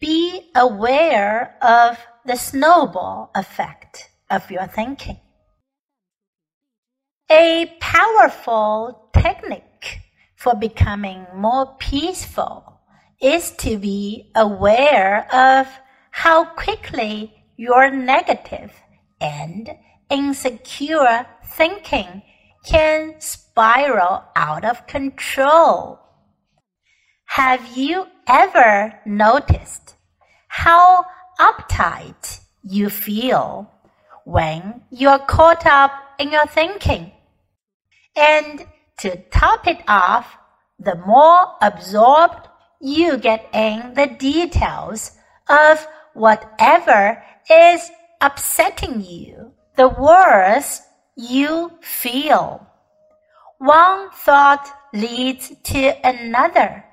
Be aware of the snowball effect of your thinking. A powerful technique for becoming more peaceful is to be aware of how quickly your negative and insecure thinking can spiral out of control. Have you ever noticed how uptight you feel when you're caught up in your thinking? And to top it off, the more absorbed you get in the details of whatever is upsetting you, the worse you feel. One thought leads to another,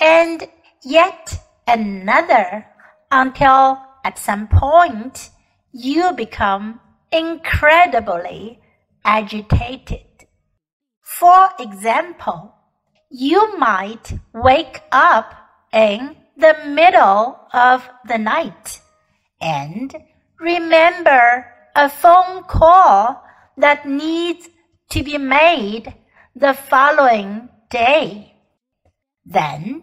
and yet another, until at some point you become incredibly agitated. For example, you might wake up in the middle of the night and remember a phone call that needs to be made the following day. Then,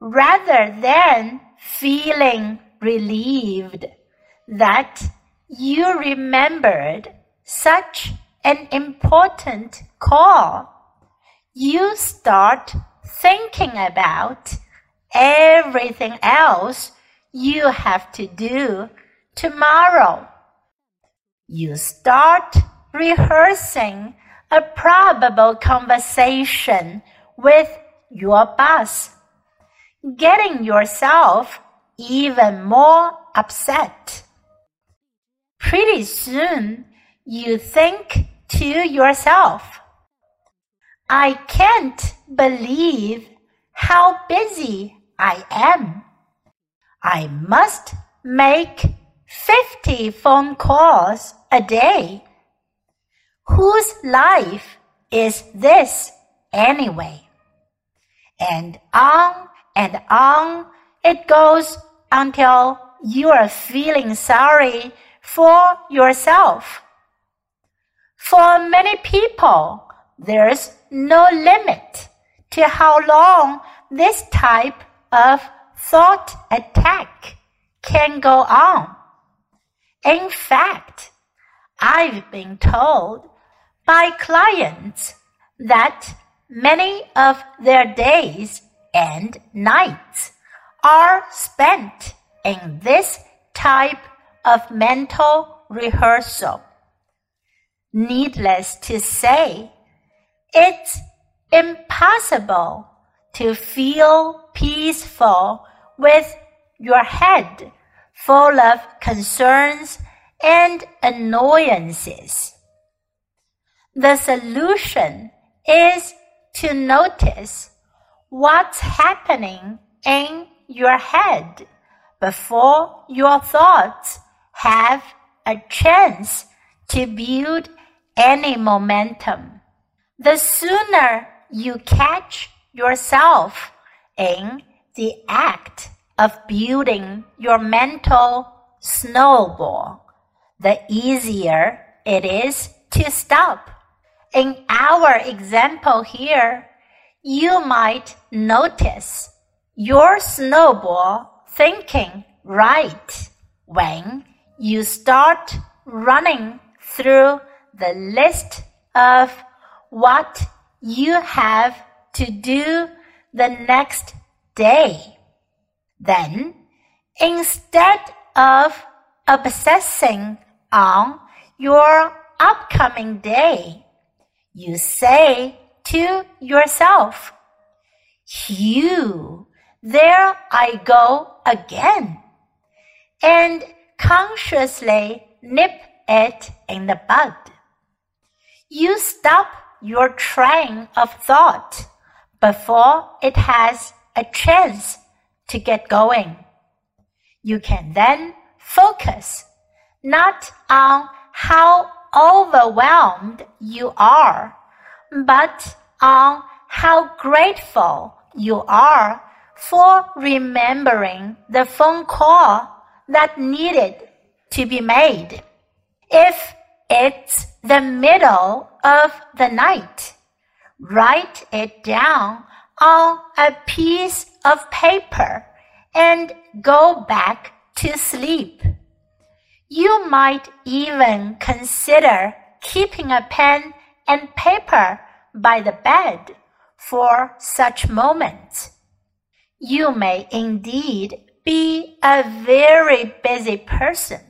rather than feeling relieved that you remembered such an important call, you start thinking about everything else you have to do tomorrow. You start rehearsing a probable conversation with your boss, getting yourself even more upset. Pretty soon, you think to yourself, I can't believe how busy I am. I must make 50 phone calls a day. Whose life is this anyway? And on and on it goes until you are feeling sorry for yourself. For many people, there's no limit to how long this type of thought attack can go on. In fact, I've been told by clients that many of their days and nights are spent in this type of mental rehearsal. Needless to say, it's impossible to feel peaceful with your head full of concerns and annoyances. The solution is to notice what's happening in your head before your thoughts have a chance to build any momentum. The sooner you catch yourself in the act of building your mental snowball, the easier it is to stop. In our example here, you might notice your snowball thinking right when you start running through the list of what you have to do the next day. Then, instead of obsessing on your upcoming day, you say to yourself, Phew, there I go again. And consciously nip it in the bud. You stop your train of thought before it has a chance to get going. You can then focus not on how overwhelmed you are, but on how grateful you are for remembering the phone call that needed to be made. If it's the middle of the night, write it down on a piece of paper and go back to sleep. You might even consider keeping a pen and paper by the bed for such moments. You may indeed be a very busy person,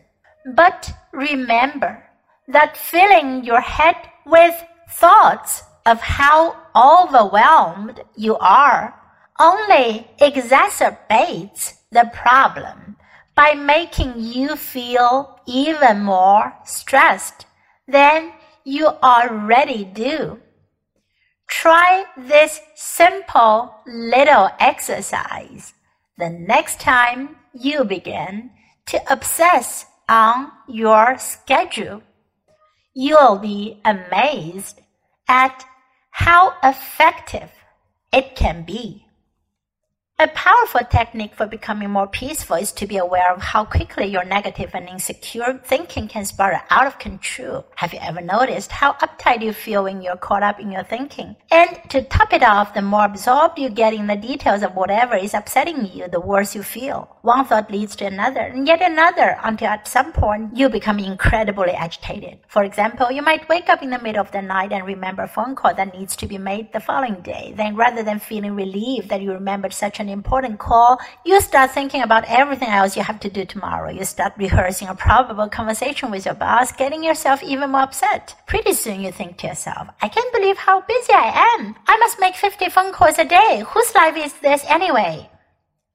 but remember that filling your head with thoughts of how overwhelmed you are only exacerbates the problem by making you feel even more stressed than you already do. Try this simple little exercise the next time you begin to obsess on your schedule. You'll be amazed at how effective it can be. A powerful technique for becoming more peaceful is to be aware of how quickly your negative and insecure thinking can spiral out of control. Have you ever noticed how uptight you feel when you're caught up in your thinking? And to top it off, the more absorbed you get in the details of whatever is upsetting you, the worse you feel. One thought leads to another, and yet another, until at some point you become incredibly agitated. For example, you might wake up in the middle of the night and remember a phone call that needs to be made the following day. Then rather than feeling relieved that you remembered such an important call, you start thinking about everything else you have to do tomorrow. You start rehearsing a probable conversation with your boss, getting yourself even more upset. Pretty soon you think to yourself, I can't believe how busy I am. I must make 50 phone calls a day. Whose life is this anyway?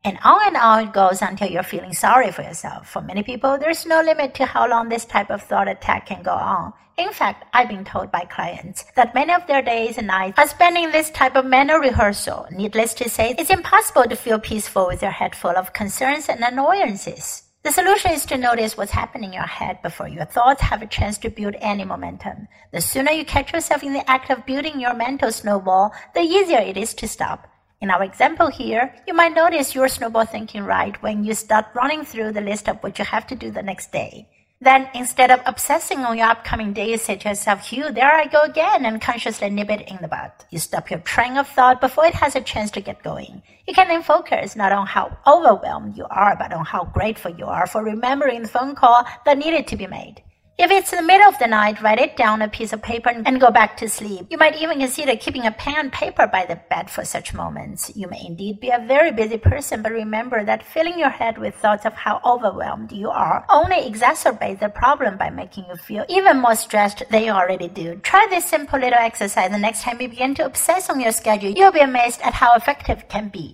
And on and on it goes until you're feeling sorry for yourself. For many people, there's no limit to how long this type of thought attack can go on. In fact, I've been told by clients that many of their days and nights are spent in this type of mental rehearsal. Needless to say, it's impossible to feel peaceful with your head full of concerns and annoyances. The solution is to notice what's happening in your head before your thoughts have a chance to build any momentum. The sooner you catch yourself in the act of building your mental snowball, the easier it is to stop. In our example here, you might notice your snowball thinking right when you start running through the list of what you have to do the next day. Then instead of obsessing on your upcoming day, you say to yourself, Hugh, there I go again, and consciously nip it in the bud. You stop your train of thought before it has a chance to get going. You can then focus not on how overwhelmed you are, but on how grateful you are for remembering the phone call that needed to be made. If it's in the middle of the night, write it down on a piece of paper and go back to sleep. You might even consider keeping a pen and paper by the bed for such moments. You may indeed be a very busy person, but remember that filling your head with thoughts of how overwhelmed you are only exacerbates the problem by making you feel even more stressed than you already do. Try this simple little exercise the next time you begin to obsess on your schedule. You'll be amazed at how effective it can be.